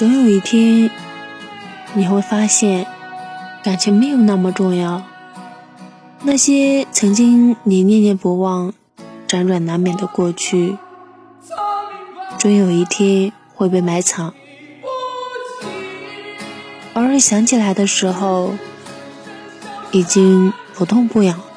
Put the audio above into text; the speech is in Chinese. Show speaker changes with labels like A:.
A: 总有一天你会发现感情没有那么重要。那些曾经你念念不忘辗转难眠的过去终有一天会被埋藏。偶尔想起来的时候已经不痛不痒。